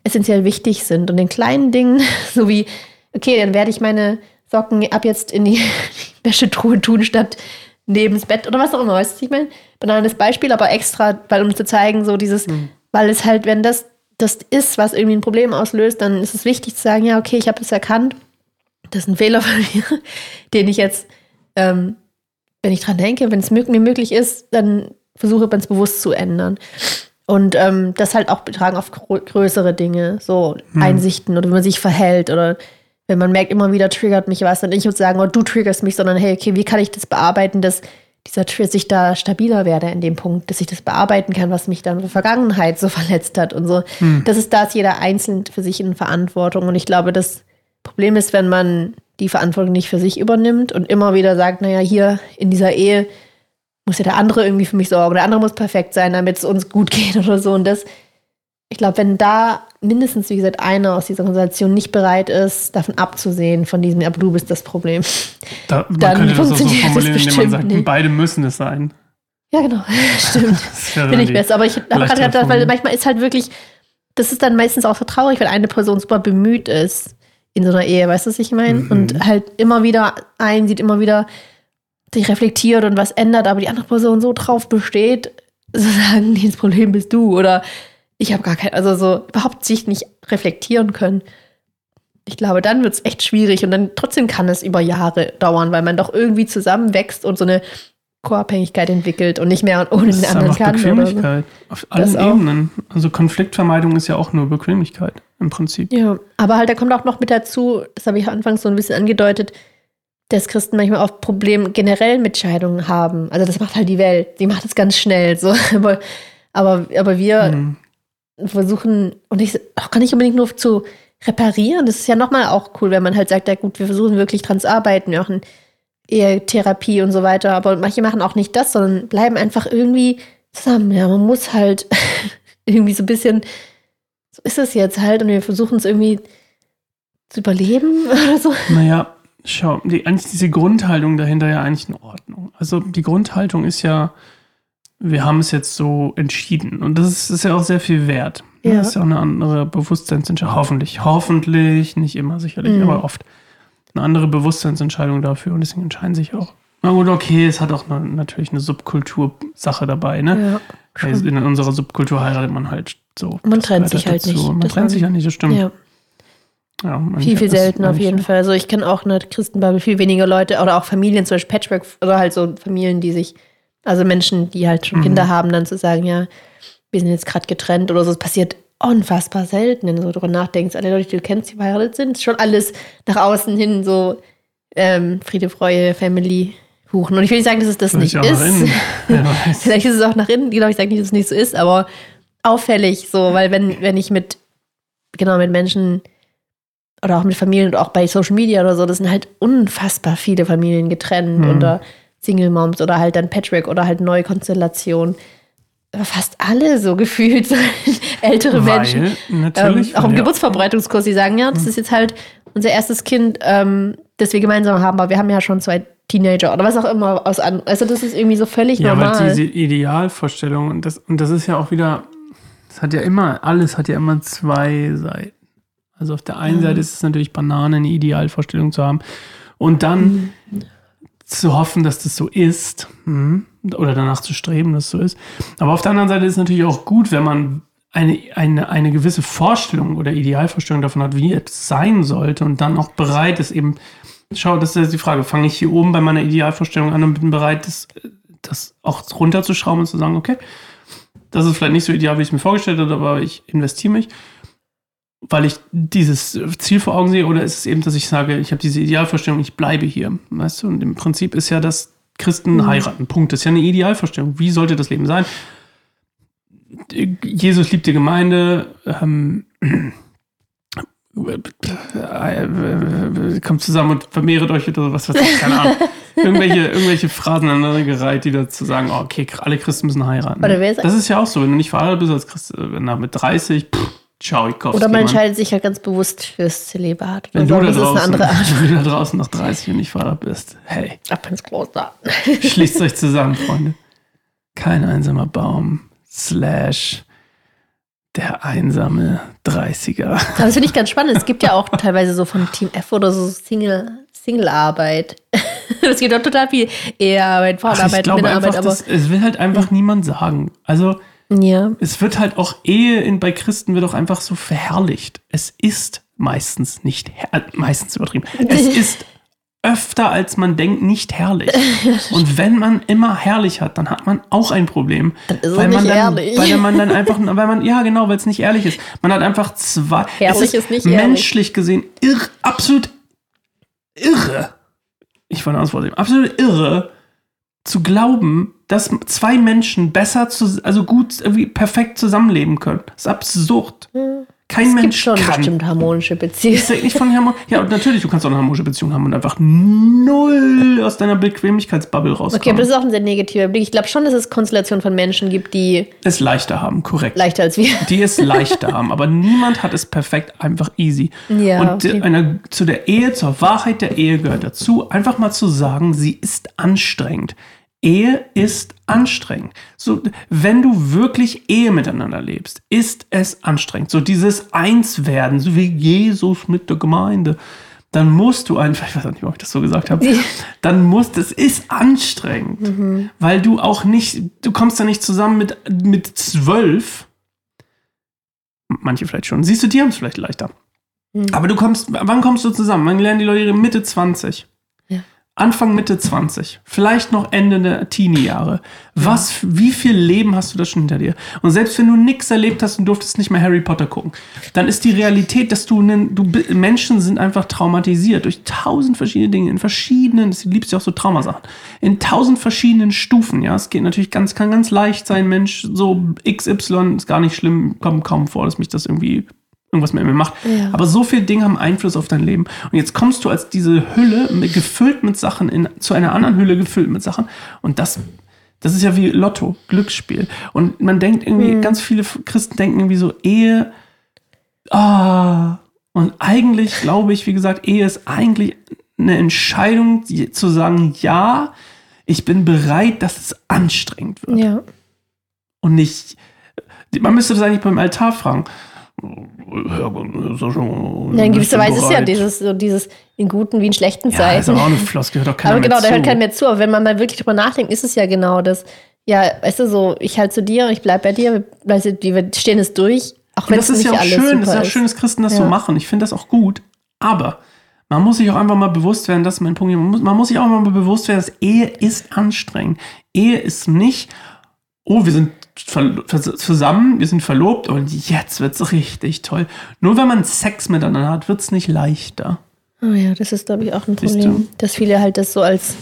Speaker 2: essentiell wichtig sind. Und den kleinen Dingen, so wie okay, dann werde ich meine Socken ab jetzt in die Wäschetruhe tun, statt neben das Bett oder was auch immer. Weißt du, ich meine? Banales Beispiel, aber extra, weil um zu zeigen, so dieses, mhm. weil es halt, wenn das das ist, was irgendwie ein Problem auslöst, dann ist es wichtig zu sagen, ja, okay, ich habe es erkannt. Das ist ein Fehler von mir, den ich jetzt, ähm, wenn ich dran denke, wenn es mir möglich ist, dann versuche ich es bewusst zu ändern. Und ähm, das halt auch betragen auf größere Dinge, so hm. Einsichten oder wie man sich verhält oder wenn man merkt, immer wieder triggert mich was, dann nicht und sagen, oh, du triggerst mich, sondern hey, okay, wie kann ich das bearbeiten, dass dieser Trigger sich da stabiler werde in dem Punkt, dass ich das bearbeiten kann, was mich dann in der Vergangenheit so verletzt hat und so. Hm. Das ist da ist jeder einzeln für sich in Verantwortung. Und ich glaube, das Problem ist, wenn man die Verantwortung nicht für sich übernimmt und immer wieder sagt, naja, hier in dieser Ehe muss ja der andere irgendwie für mich sorgen, der andere muss perfekt sein, damit es uns gut geht oder so. Und das ich glaube, wenn da mindestens, wie gesagt, einer aus dieser Organisation nicht bereit ist, davon abzusehen, von diesem, aber du bist das Problem,
Speaker 1: da, dann könnte das so formulieren, indem man sagt, nicht. beide müssen es sein.
Speaker 2: Ja, genau, stimmt. Finde ich besser. Aber ich habe gerade gedacht, weil manchmal ist halt wirklich, das ist dann meistens auch so traurig, wenn eine Person super bemüht ist in so einer Ehe, weißt du, was ich meine? Mhm. Und halt immer wieder einsieht, immer wieder sich reflektiert und was ändert, aber die andere Person so drauf besteht, zu sagen, das Problem bist du oder ich habe gar kein, also so überhaupt sich nicht reflektieren können. Ich glaube, dann wird es echt schwierig und dann trotzdem kann es über Jahre dauern, weil man doch irgendwie zusammenwächst und so eine Co-Abhängigkeit entwickelt und nicht mehr ohne den anderen kann.
Speaker 1: Bequemlichkeit. So. Auf allen Ebenen. Also Konfliktvermeidung ist ja auch nur Bequemlichkeit. im Prinzip.
Speaker 2: Ja, aber halt, da kommt auch noch mit dazu, das habe ich anfangs so ein bisschen angedeutet, dass Christen manchmal auch Probleme generell mit Scheidungen haben. Also das macht halt die Welt. Die macht es ganz schnell. So. Aber, aber, aber wir mhm. Versuchen, und ich auch gar nicht unbedingt nur zu reparieren. Das ist ja nochmal auch cool, wenn man halt sagt, ja gut, wir versuchen wirklich dran zu arbeiten, wir machen Ehe-Therapie und so weiter. Aber manche machen auch nicht das, sondern bleiben einfach irgendwie zusammen. Ja, man muss halt irgendwie so ein bisschen, so ist es jetzt halt, und wir versuchen es irgendwie zu überleben oder so.
Speaker 1: Naja, schau, die, eigentlich diese Grundhaltung dahinter ja eigentlich in Ordnung. Also die Grundhaltung ist ja, wir haben es jetzt so entschieden. Und das ist, ist ja auch sehr viel wert. Ja. Das ist ja auch eine andere Bewusstseinsentscheidung. Hoffentlich, hoffentlich, nicht immer sicherlich, mhm. aber oft eine andere Bewusstseinsentscheidung dafür. Und deswegen entscheiden sich auch. Na gut, okay, es hat auch eine, natürlich eine Subkultursache dabei, ne? Ja, in unserer Subkultur heiratet man halt so.
Speaker 2: Man trennt sich halt dazu. nicht.
Speaker 1: Man trennt sich ja nicht, das stimmt. Ja.
Speaker 2: Ja, viel, viel seltener auf jeden Fall. Also ich kenne auch eine Christenbubble viel weniger Leute oder auch Familien, zum Beispiel Patchwork, oder halt so Familien, die sich, also Menschen, die halt schon mhm. Kinder haben, dann zu sagen, ja, wir sind jetzt gerade getrennt oder so. Es passiert unfassbar selten, wenn du so drüber nachdenkst. Alle Leute, die du kennst, die verheiratet sind, schon alles nach außen hin so ähm, Friede, Freude, Family, Huchen. Und ich will nicht sagen, dass es das nicht ist. Vielleicht ist es auch nach innen, genau, ich sage nicht, dass es nicht so ist, aber auffällig so, weil wenn, wenn ich mit, genau, mit Menschen oder auch mit Familien und auch bei Social Media oder so, das sind halt unfassbar viele Familien getrennt mhm. oder Single Moms oder halt dann Patchwork oder halt neue Konstellationen. Fast alle so gefühlt ältere Weil, Menschen.
Speaker 1: Natürlich.
Speaker 2: Ähm, auch im ja. Geburtsverbreitungskurs, die sagen, ja, das mhm. ist jetzt halt unser erstes Kind, ähm, das wir gemeinsam haben, aber wir haben ja schon zwei Teenager oder was auch immer aus an. Also das ist irgendwie so völlig ja, normal.
Speaker 1: Ja, diese Idealvorstellung und das, und das ist ja auch wieder, das hat ja immer, alles hat ja immer zwei Seiten. Also auf der einen mhm. Seite ist es natürlich Banane, eine Idealvorstellung zu haben und dann mhm. Zu hoffen, dass das so ist hm, oder danach zu streben, dass es so ist. Aber auf der anderen Seite ist es natürlich auch gut, wenn man eine, eine, eine gewisse Vorstellung oder Idealvorstellung davon hat, wie es sein sollte und dann auch bereit ist, eben, schau, das ist jetzt die Frage, fange ich hier oben bei meiner Idealvorstellung an und bin bereit, das, das auch runterzuschrauben und zu sagen, okay, das ist vielleicht nicht so ideal, wie ich es mir vorgestellt habe, aber ich investiere mich weil ich dieses Ziel vor Augen sehe, oder ist es eben, dass ich sage, ich habe diese Idealvorstellung, ich bleibe hier, weißt du? Und im Prinzip ist ja das Christen mhm. heiraten, Punkt. Das ist ja eine Idealvorstellung. Wie sollte das Leben sein? Jesus liebt die Gemeinde, ähm, kommt zusammen und vermehret euch oder was weiß ich, keine Ahnung. irgendwelche, irgendwelche Phrasen aneinandergereiht, die dazu sagen, oh, okay, alle Christen müssen heiraten. Das ist ja auch so, wenn du nicht verheiratet bist als Christ, äh, mit 30, pff, Tschaikowski.
Speaker 2: Oder man entscheidet sich ja ganz bewusst fürs Zölibat.
Speaker 1: Wenn, du da, draußen, wenn du da draußen noch 30 und nicht Vater bist, hey.
Speaker 2: Ab ins Kloster.
Speaker 1: Schließt euch zusammen, Freunde. Kein einsamer Baum, slash der einsame 30er.
Speaker 2: Das finde ich ganz spannend. Es gibt ja auch teilweise so von Team F oder so Single, Single-Arbeit. es gibt auch total viel Ehearbeit, Frauenarbeit,
Speaker 1: Männerarbeit. Aber es will halt einfach niemand sagen. Also
Speaker 2: ja.
Speaker 1: Es wird halt auch Ehe in, bei Christen wird auch einfach so verherrlicht. Es ist meistens nicht, äh, meistens übertrieben. Es ist öfter als man denkt nicht herrlich. Und wenn man immer herrlich hat, dann hat man auch ein Problem.
Speaker 2: Dann ist
Speaker 1: weil
Speaker 2: man
Speaker 1: dann,
Speaker 2: ehrlich.
Speaker 1: Weil man dann einfach, weil man, ja genau, weil es nicht ehrlich ist. Man hat einfach zwei,
Speaker 2: herrlich ist, ist nicht
Speaker 1: menschlich ehrlich. gesehen irr, absolut irre. Ich wollte Wort absolut irre, zu glauben, dass zwei Menschen besser, zu, also gut, irgendwie perfekt zusammenleben können. Das ist absurd. Kein es Mensch gibt
Speaker 2: schon
Speaker 1: kann.
Speaker 2: bestimmt harmonische Beziehungen.
Speaker 1: Ist nicht von Harmon ja, und natürlich, du kannst auch eine harmonische Beziehung haben und einfach null aus deiner Bequemlichkeitsbubble rauskommen.
Speaker 2: Okay, aber das ist auch ein sehr negativer Blick. Ich glaube schon, dass es Konstellationen von Menschen gibt, die
Speaker 1: es leichter haben, korrekt.
Speaker 2: Leichter als wir.
Speaker 1: Die es leichter haben, aber niemand hat es perfekt einfach easy.
Speaker 2: Ja,
Speaker 1: und okay. einer, zu der Ehe, zur Wahrheit der Ehe gehört dazu, einfach mal zu sagen, sie ist anstrengend. Ehe ist anstrengend. So, wenn du wirklich Ehe miteinander lebst, ist es anstrengend. So dieses Einswerden, so wie Jesus mit der Gemeinde, dann musst du einfach, ich weiß nicht, ob ich das so gesagt habe, dann musst, es ist anstrengend, mhm. weil du auch nicht, du kommst da nicht zusammen mit, mit zwölf. Manche vielleicht schon. Siehst du, die haben es vielleicht leichter. Mhm. Aber du kommst, wann kommst du zusammen? Wann lernen die Leute ihre Mitte 20? Anfang, Mitte 20, vielleicht noch Ende der Teenie-Jahre. Was, wie viel Leben hast du da schon hinter dir? Und selbst wenn du nichts erlebt hast und durftest nicht mehr Harry Potter gucken, dann ist die Realität, dass du, nen, du Menschen sind einfach traumatisiert durch tausend verschiedene Dinge, in verschiedenen, das liebst ja auch so Traumasachen, in tausend verschiedenen Stufen, ja. Es geht natürlich ganz, kann ganz leicht sein, Mensch, so XY ist gar nicht schlimm, kommt kaum vor, dass mich das irgendwie irgendwas mit mir macht. Ja. Aber so viele Dinge haben Einfluss auf dein Leben. Und jetzt kommst du als diese Hülle mit, gefüllt mit Sachen in, zu einer anderen Hülle gefüllt mit Sachen. Und das, das ist ja wie Lotto, Glücksspiel. Und man denkt irgendwie, mhm. ganz viele Christen denken irgendwie so, Ehe, ah. Und eigentlich glaube ich, wie gesagt, Ehe ist eigentlich eine Entscheidung, zu sagen, ja, ich bin bereit, dass es anstrengend wird.
Speaker 2: Ja.
Speaker 1: Und nicht, man müsste das eigentlich beim Altar fragen
Speaker 2: ja, in gewisser Weise ist ja dieses, so dieses in guten wie in schlechten ja, Zeiten.
Speaker 1: ist aber auch eine Floskel, hört doch keiner
Speaker 2: Aber genau,
Speaker 1: da
Speaker 2: hört keiner mehr zu. Aber wenn man mal wirklich drüber nachdenkt, ist es ja genau das. Ja, weißt du, so, ich halte zu dir, ich bleib bei dir, weißt du, wir stehen es durch, auch wenn es nicht alles
Speaker 1: schön,
Speaker 2: super
Speaker 1: Das ist ja auch schön, dass Christen das ja. so machen. Ich finde das auch gut. Aber man muss sich auch einfach mal bewusst werden, das ist mein Punkt. Man muss, man muss sich auch mal bewusst werden, dass Ehe ist anstrengend. Ehe ist nicht, oh, wir sind zusammen, wir sind verlobt und jetzt wird es richtig toll. Nur wenn man Sex miteinander hat, wird es nicht leichter.
Speaker 2: Oh ja, das ist, glaube ich, auch ein Problem. Dass viele halt das so als,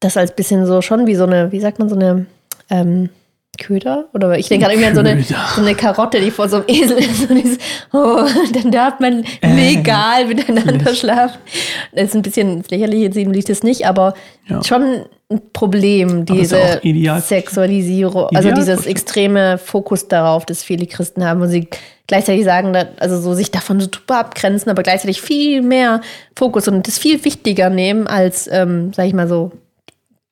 Speaker 2: das als bisschen so schon wie so eine, wie sagt man, so eine, ähm, Köder? Oder ich denke gerade irgendwie an so eine, so eine Karotte, die vor so einem Esel ist. Und ist oh, dann darf man äh, legal miteinander schlafen. Das ist ein bisschen lächerlich, jetzt liegt es nicht, aber ja. schon ein Problem, diese Sexualisierung, also ideal dieses extreme Fokus darauf, dass viele Christen haben und sie gleichzeitig sagen, also so sich davon super abgrenzen, aber gleichzeitig viel mehr Fokus und das viel wichtiger nehmen als, ähm, sag ich mal so,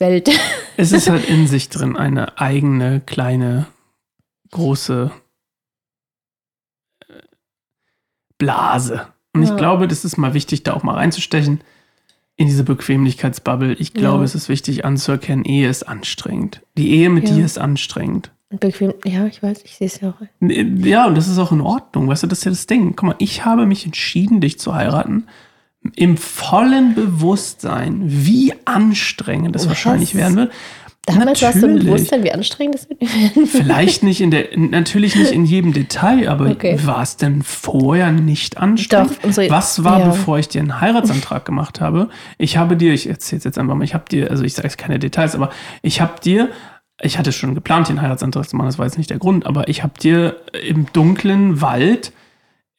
Speaker 2: Welt.
Speaker 1: Es ist halt in sich drin eine eigene, kleine, große äh, Blase. Und ja. ich glaube, das ist mal wichtig, da auch mal reinzustechen in diese Bequemlichkeitsbubble. Ich glaube, ja. es ist wichtig anzuerkennen, Ehe ist anstrengend. Die Ehe mit ja. dir ist anstrengend.
Speaker 2: Bequem, ja, ich weiß, ich sehe es ja auch.
Speaker 1: Ja, und das ist auch in Ordnung. Weißt du, das ist ja das Ding. Guck mal, ich habe mich entschieden, dich zu heiraten im vollen Bewusstsein, wie anstrengend es wahrscheinlich werden wird.
Speaker 2: Damals warst du im Bewusstsein, wie anstrengend es wird
Speaker 1: werden. Vielleicht nicht in der, natürlich nicht in jedem Detail, aber okay. war es denn vorher nicht anstrengend? Doch, unsere, Was war, ja. bevor ich dir einen Heiratsantrag gemache habe? Ich habe dir, ich erzähle es jetzt einfach mal, ich habe dir, also ich sage jetzt keine Details, aber ich habe dir ich hatte schon geplant, den Heiratsantrag zu machen, das war jetzt nicht der Grund, aber ich habe dir im dunklen Wald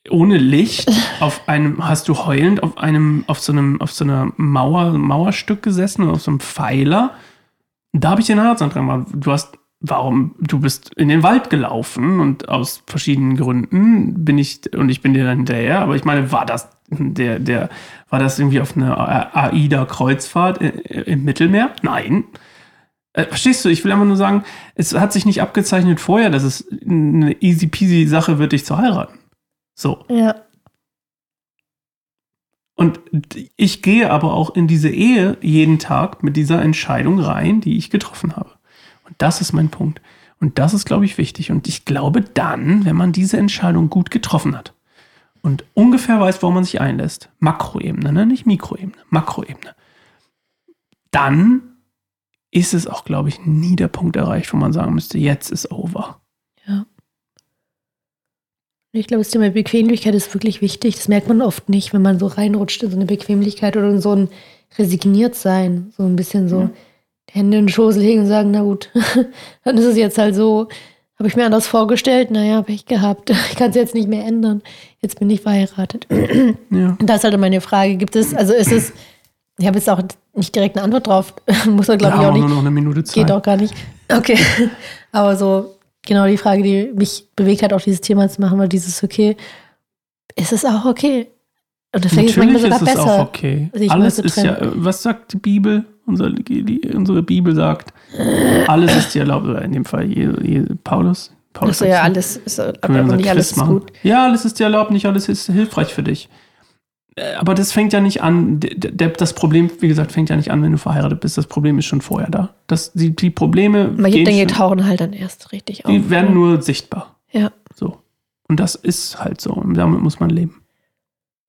Speaker 1: ohne Licht auf einem, hast du heulend auf einem, auf so einem, auf so einer Mauer, Mauerstück gesessen auf so einem Pfeiler. Da habe ich den Heiratsantrag gemacht. Du hast, warum, du bist in den Wald gelaufen und aus verschiedenen Gründen bin ich, und ich bin dir dann hinterher, aber ich meine, war das der, der, war das irgendwie auf einer AIDA-Kreuzfahrt im Mittelmeer? Nein. Äh, verstehst du? Ich will einfach nur sagen, es hat sich nicht abgezeichnet vorher, dass es eine easy peasy Sache wird, dich zu heiraten. So.
Speaker 2: Ja.
Speaker 1: Und ich gehe aber auch in diese Ehe jeden Tag mit dieser Entscheidung rein, die ich getroffen habe. Und das ist mein Punkt. Und das ist, glaube ich, wichtig. Und ich glaube dann, wenn man diese Entscheidung gut getroffen hat und ungefähr weiß, wo man sich einlässt, Makroebene, ne? nicht Mikroebene, Makroebene, dann ist es auch, glaube ich, nie der Punkt erreicht, wo man sagen müsste, jetzt ist over.
Speaker 2: Ja. Ich glaube, das Thema Bequemlichkeit ist wirklich wichtig. Das merkt man oft nicht, wenn man so reinrutscht in so eine Bequemlichkeit oder in so ein resigniert sein. So ein bisschen so die Hände in den Schoß legen und sagen, na gut, dann ist es jetzt halt so. Habe ich mir anders vorgestellt, naja, Pech gehabt. Ich kann es jetzt nicht mehr ändern. Jetzt bin ich verheiratet. Ja. Und das ist halt meine Frage. Gibt es, also ist es, ich habe jetzt auch nicht direkt eine Antwort drauf. Muss man, glaube ja, ich, auch nicht.
Speaker 1: Nur noch eine Minute Zeit.
Speaker 2: Geht auch gar nicht. Okay. Aber so, genau die Frage, die mich bewegt hat, auch dieses Thema zu machen, war dieses, okay, ist es auch okay?
Speaker 1: Und das Natürlich ist manchmal sogar ist es besser. Auch okay. Alles ist ja, was sagt die Bibel? Unsere, die, unsere Bibel sagt, alles ist dir erlaubt, oder in dem Fall je, je, Paulus.
Speaker 2: Paulus Achso, ja, alles ist aber nicht alles ist gut.
Speaker 1: Ja, alles ist dir erlaubt, nicht alles ist hilfreich für dich. Äh, aber das fängt ja nicht an, das Problem, wie gesagt, fängt ja nicht an, wenn du verheiratet bist. Das Problem ist schon vorher da. Das, die, die Probleme.
Speaker 2: Manche Dinge tauchen halt dann erst richtig
Speaker 1: auf. Die werden nur sichtbar.
Speaker 2: Ja.
Speaker 1: So. Und das ist halt so. Und damit muss man leben.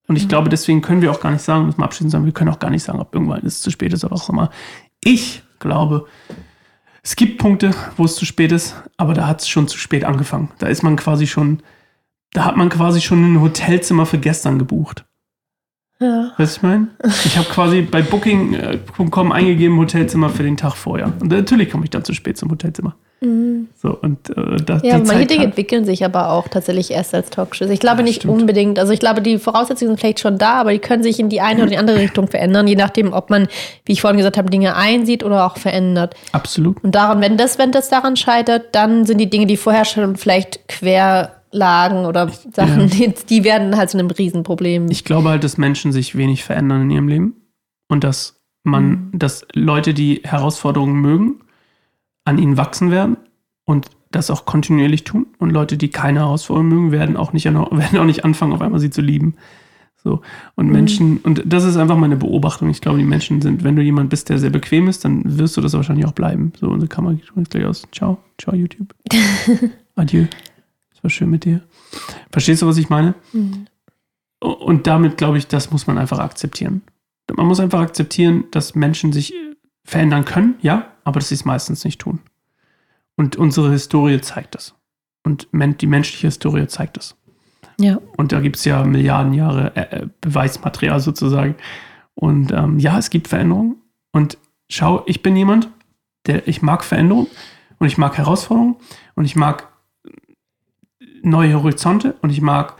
Speaker 1: Und ich mhm. glaube, deswegen können wir auch gar nicht sagen, muss man abschließend sagen, wir können auch gar nicht sagen, ob irgendwann es zu spät ist oder auch immer. Ich glaube, es gibt Punkte, wo es zu spät ist, aber da hat es schon zu spät angefangen. Da ist man quasi schon, da hat man quasi schon ein Hotelzimmer für gestern gebucht. Ja. Weißt du, ich meine? Ich habe quasi bei Booking.com eingegeben Hotelzimmer für den Tag vorher. Und natürlich komme ich dann zu spät zum Hotelzimmer. Mhm. So, und, äh, das,
Speaker 2: ja, manche Dinge entwickeln sich aber auch tatsächlich erst als Talkshows. Ich glaube ja, nicht stimmt. unbedingt, also ich glaube, die Voraussetzungen sind vielleicht schon da, aber die können sich in die eine oder die andere Richtung verändern, je nachdem, ob man, wie ich vorhin gesagt habe, Dinge einsieht oder auch verändert.
Speaker 1: Absolut.
Speaker 2: Und daran, wenn das, wenn das daran scheitert, dann sind die Dinge, die vorher schon vielleicht quer lagen oder Sachen, ja. die, die werden halt zu einem Riesenproblem.
Speaker 1: Ich glaube halt, dass Menschen sich wenig verändern in ihrem Leben und dass man, mhm. dass Leute, die Herausforderungen mögen, an ihnen wachsen werden und das auch kontinuierlich tun. Und Leute, die keine Herausforderungen mögen, werden auch nicht, werden auch nicht anfangen, auf einmal sie zu lieben. So. Und mhm. Menschen, und das ist einfach meine Beobachtung. Ich glaube, die Menschen sind, wenn du jemand bist, der sehr bequem ist, dann wirst du das wahrscheinlich auch bleiben. So, unsere Kamera geht jetzt gleich aus. Ciao, ciao, YouTube. Adieu. War schön mit dir. Verstehst du, was ich meine? Mhm. Und damit glaube ich, das muss man einfach akzeptieren. Man muss einfach akzeptieren, dass Menschen sich verändern können, ja, aber dass sie es meistens nicht tun. Und unsere Historie zeigt das. Und die menschliche Historie zeigt das.
Speaker 2: Ja.
Speaker 1: Und da gibt es ja Milliarden Jahre äh, äh, Beweismaterial sozusagen. Und ähm, ja, es gibt Veränderungen. Und schau, ich bin jemand, der, ich mag Veränderungen und ich mag Herausforderungen und ich mag neue Horizonte und ich mag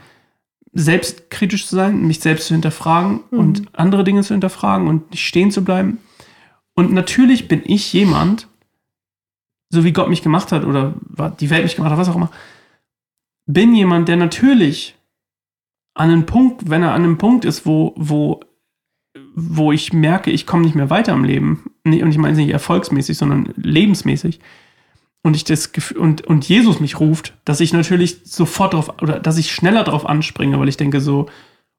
Speaker 1: selbstkritisch zu sein, mich selbst zu hinterfragen mhm. und andere Dinge zu hinterfragen und nicht stehen zu bleiben. Und natürlich bin ich jemand, so wie Gott mich gemacht hat oder die Welt mich gemacht hat, was auch immer, bin jemand, der natürlich an einem Punkt, wenn er an einem Punkt ist, wo, wo, wo ich merke, ich komme nicht mehr weiter im Leben, und ich meine nicht erfolgsmäßig, sondern lebensmäßig, und ich das Gefühl, und, und Jesus mich ruft, dass ich natürlich sofort drauf, oder dass ich schneller drauf anspringe, weil ich denke so,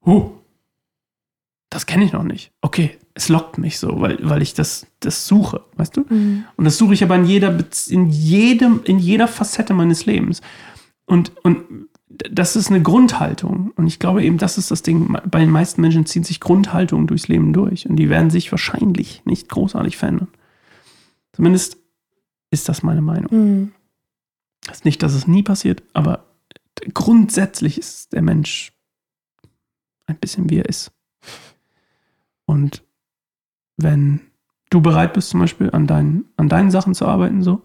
Speaker 1: huh, das kenne ich noch nicht. Okay, es lockt mich so, weil, weil ich das, das suche, weißt du? Mhm. Und das suche ich aber in jeder, in jedem, in jeder Facette meines Lebens. Und, und das ist eine Grundhaltung. Und ich glaube eben, das ist das Ding. Bei den meisten Menschen ziehen sich Grundhaltungen durchs Leben durch. Und die werden sich wahrscheinlich nicht großartig verändern. Zumindest ist das meine Meinung. Mhm. Das ist nicht, dass es nie passiert, aber grundsätzlich ist der Mensch ein bisschen wie er ist. Und wenn du bereit bist, zum Beispiel an deinen, an deinen Sachen zu arbeiten, so,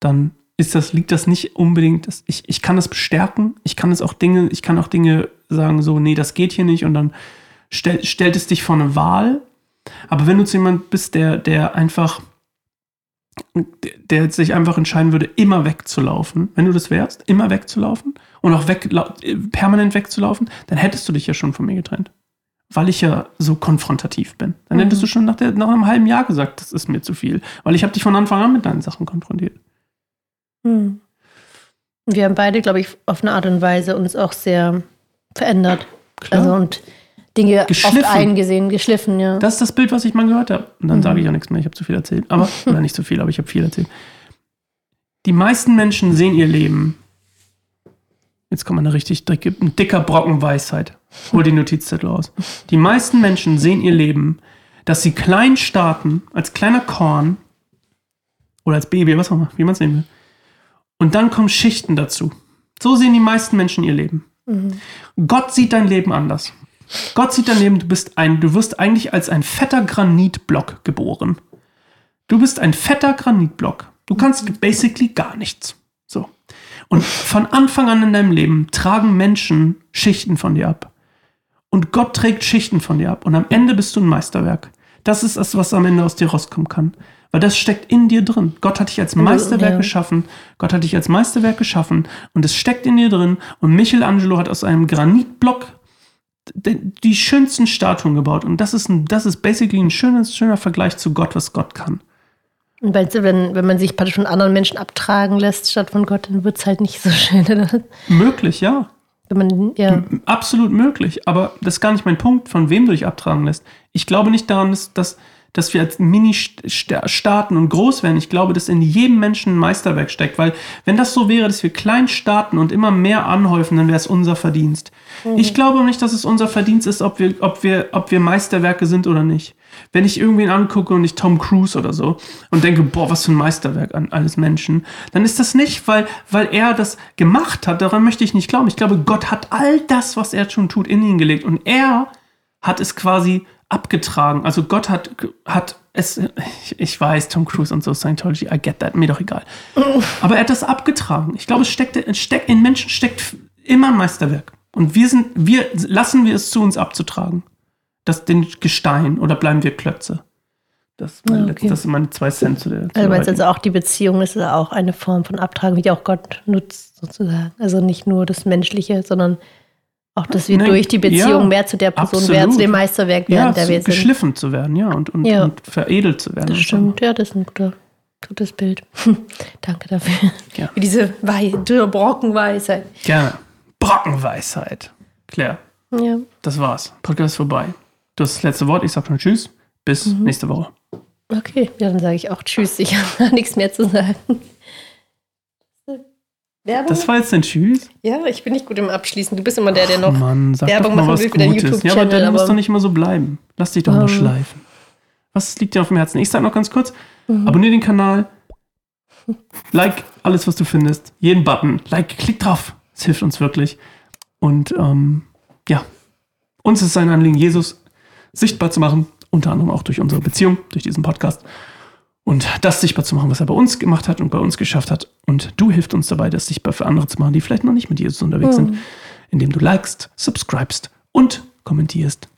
Speaker 1: dann ist das, liegt das nicht unbedingt, das, ich, ich kann das bestärken, ich kann es auch Dinge, ich kann auch Dinge sagen, so, nee, das geht hier nicht und dann stell, stellt es dich vor eine Wahl. Aber wenn du zu jemand bist, der, der einfach, der sich einfach entscheiden würde, immer wegzulaufen, wenn du das wärst, immer wegzulaufen und auch weg, permanent wegzulaufen, dann hättest du dich ja schon von mir getrennt weil ich ja so konfrontativ bin. Dann hättest mhm. du schon nach, der, nach einem halben Jahr gesagt, das ist mir zu viel. Weil ich habe dich von Anfang an mit deinen Sachen konfrontiert.
Speaker 2: Mhm. Wir haben beide, glaube ich, auf eine Art und Weise uns auch sehr verändert. Klar. Also und Dinge oft eingesehen, geschliffen, ja.
Speaker 1: Das ist das Bild, was ich mal gehört habe. Und dann mhm. sage ich auch nichts mehr, ich habe zu viel erzählt. Aber, oder nicht zu viel, aber ich habe viel erzählt. Die meisten Menschen sehen ihr Leben Jetzt kommt eine richtig dicke, ein dicker Brocken Weisheit. Hol die Notizzettel aus. Die meisten Menschen sehen ihr Leben, dass sie klein starten, als kleiner Korn oder als Baby, was auch immer, wie man es nehmen will. Und dann kommen Schichten dazu. So sehen die meisten Menschen ihr Leben. Mhm. Gott sieht dein Leben anders. Gott sieht dein Leben, du bist ein, du wirst eigentlich als ein fetter Granitblock geboren. Du bist ein fetter Granitblock. Du kannst basically gar nichts. So. Und von Anfang an in deinem Leben tragen Menschen Schichten von dir ab. Und Gott trägt Schichten von dir ab. Und am Ende bist du ein Meisterwerk. Das ist das, was am Ende aus dir rauskommen kann. Weil das steckt in dir drin. Gott hat dich als Meisterwerk ja. geschaffen. Gott hat dich als Meisterwerk geschaffen. Und es steckt in dir drin. Und Michelangelo hat aus einem Granitblock die schönsten Statuen gebaut. Und das ist, ein, das ist basically ein schönes, schöner Vergleich zu Gott, was Gott kann.
Speaker 2: Und du, wenn, wenn man sich praktisch von anderen Menschen abtragen lässt statt von Gott, dann wird es halt nicht so schön. Oder?
Speaker 1: Möglich, ja.
Speaker 2: Wenn man, ja.
Speaker 1: Absolut möglich. Aber das ist gar nicht mein Punkt, von wem du dich abtragen lässt. Ich glaube nicht daran, dass, dass, dass wir als Mini-Staaten und groß werden. Ich glaube, dass in jedem Menschen ein Meisterwerk steckt, weil wenn das so wäre, dass wir klein starten und immer mehr anhäufen, dann wäre es unser Verdienst. Mhm. Ich glaube nicht, dass es unser Verdienst ist, ob wir, ob wir, ob wir Meisterwerke sind oder nicht. Wenn ich irgendwen angucke und ich Tom Cruise oder so und denke, boah, was für ein Meisterwerk an alles Menschen, dann ist das nicht, weil, weil er das gemacht hat. Daran möchte ich nicht glauben. Ich glaube, Gott hat all das, was er schon tut, in ihn gelegt und er hat es quasi abgetragen. Also Gott hat, hat es, ich, ich, weiß, Tom Cruise und so, Scientology, I get that, mir doch egal. Aber er hat das abgetragen. Ich glaube, es steckt, steckt, in Menschen steckt immer ein Meisterwerk. Und wir sind, wir, lassen wir es zu uns abzutragen. Das, den Gestein oder bleiben wir Klötze? Das, mein okay. das sind meine zwei Cent zu der.
Speaker 2: Zu also meinst also auch die Beziehung ist auch eine Form von Abtragen, wie die auch Gott nutzt, sozusagen. Also nicht nur das Menschliche, sondern auch, dass wir Nein, durch die Beziehung ja, mehr zu der Person absolut. werden, zu dem Meisterwerk werden,
Speaker 1: ja,
Speaker 2: der wir sind.
Speaker 1: geschliffen zu werden, ja, und, und, ja. und veredelt zu werden.
Speaker 2: Das stimmt, ja, das ist ein guter, gutes Bild. Danke dafür. Ja. Für diese Wei Brockenweisheit.
Speaker 1: Gerne. Brockenweisheit. Claire.
Speaker 2: Ja.
Speaker 1: Das war's. Podcast vorbei. Du hast das letzte Wort. Ich sag schon Tschüss. Bis mhm. nächste Woche.
Speaker 2: Okay, ja, dann sage ich auch Tschüss. Ich habe nichts mehr zu sagen.
Speaker 1: Werbung? Das war jetzt ein Tschüss?
Speaker 2: Ja, ich bin nicht gut im Abschließen. Du bist immer der, der noch
Speaker 1: Mann, sag Werbung machen will für deinen YouTube-Channel. Ja, aber dann muss doch nicht immer so bleiben. Lass dich doch um. mal ähm. schleifen. Was liegt dir auf dem Herzen? Ich sag noch ganz kurz, mhm. abonniere den Kanal, like alles, was du findest, jeden Button, like, klick drauf. Es hilft uns wirklich. Und ähm, ja, uns ist sein Anliegen, Jesus sichtbar zu machen, unter anderem auch durch unsere Beziehung, durch diesen Podcast und das sichtbar zu machen, was er bei uns gemacht hat und bei uns geschafft hat. Und du hilfst uns dabei, das sichtbar für andere zu machen, die vielleicht noch nicht mit Jesus unterwegs mhm. sind, indem du likest, subscribest und kommentierst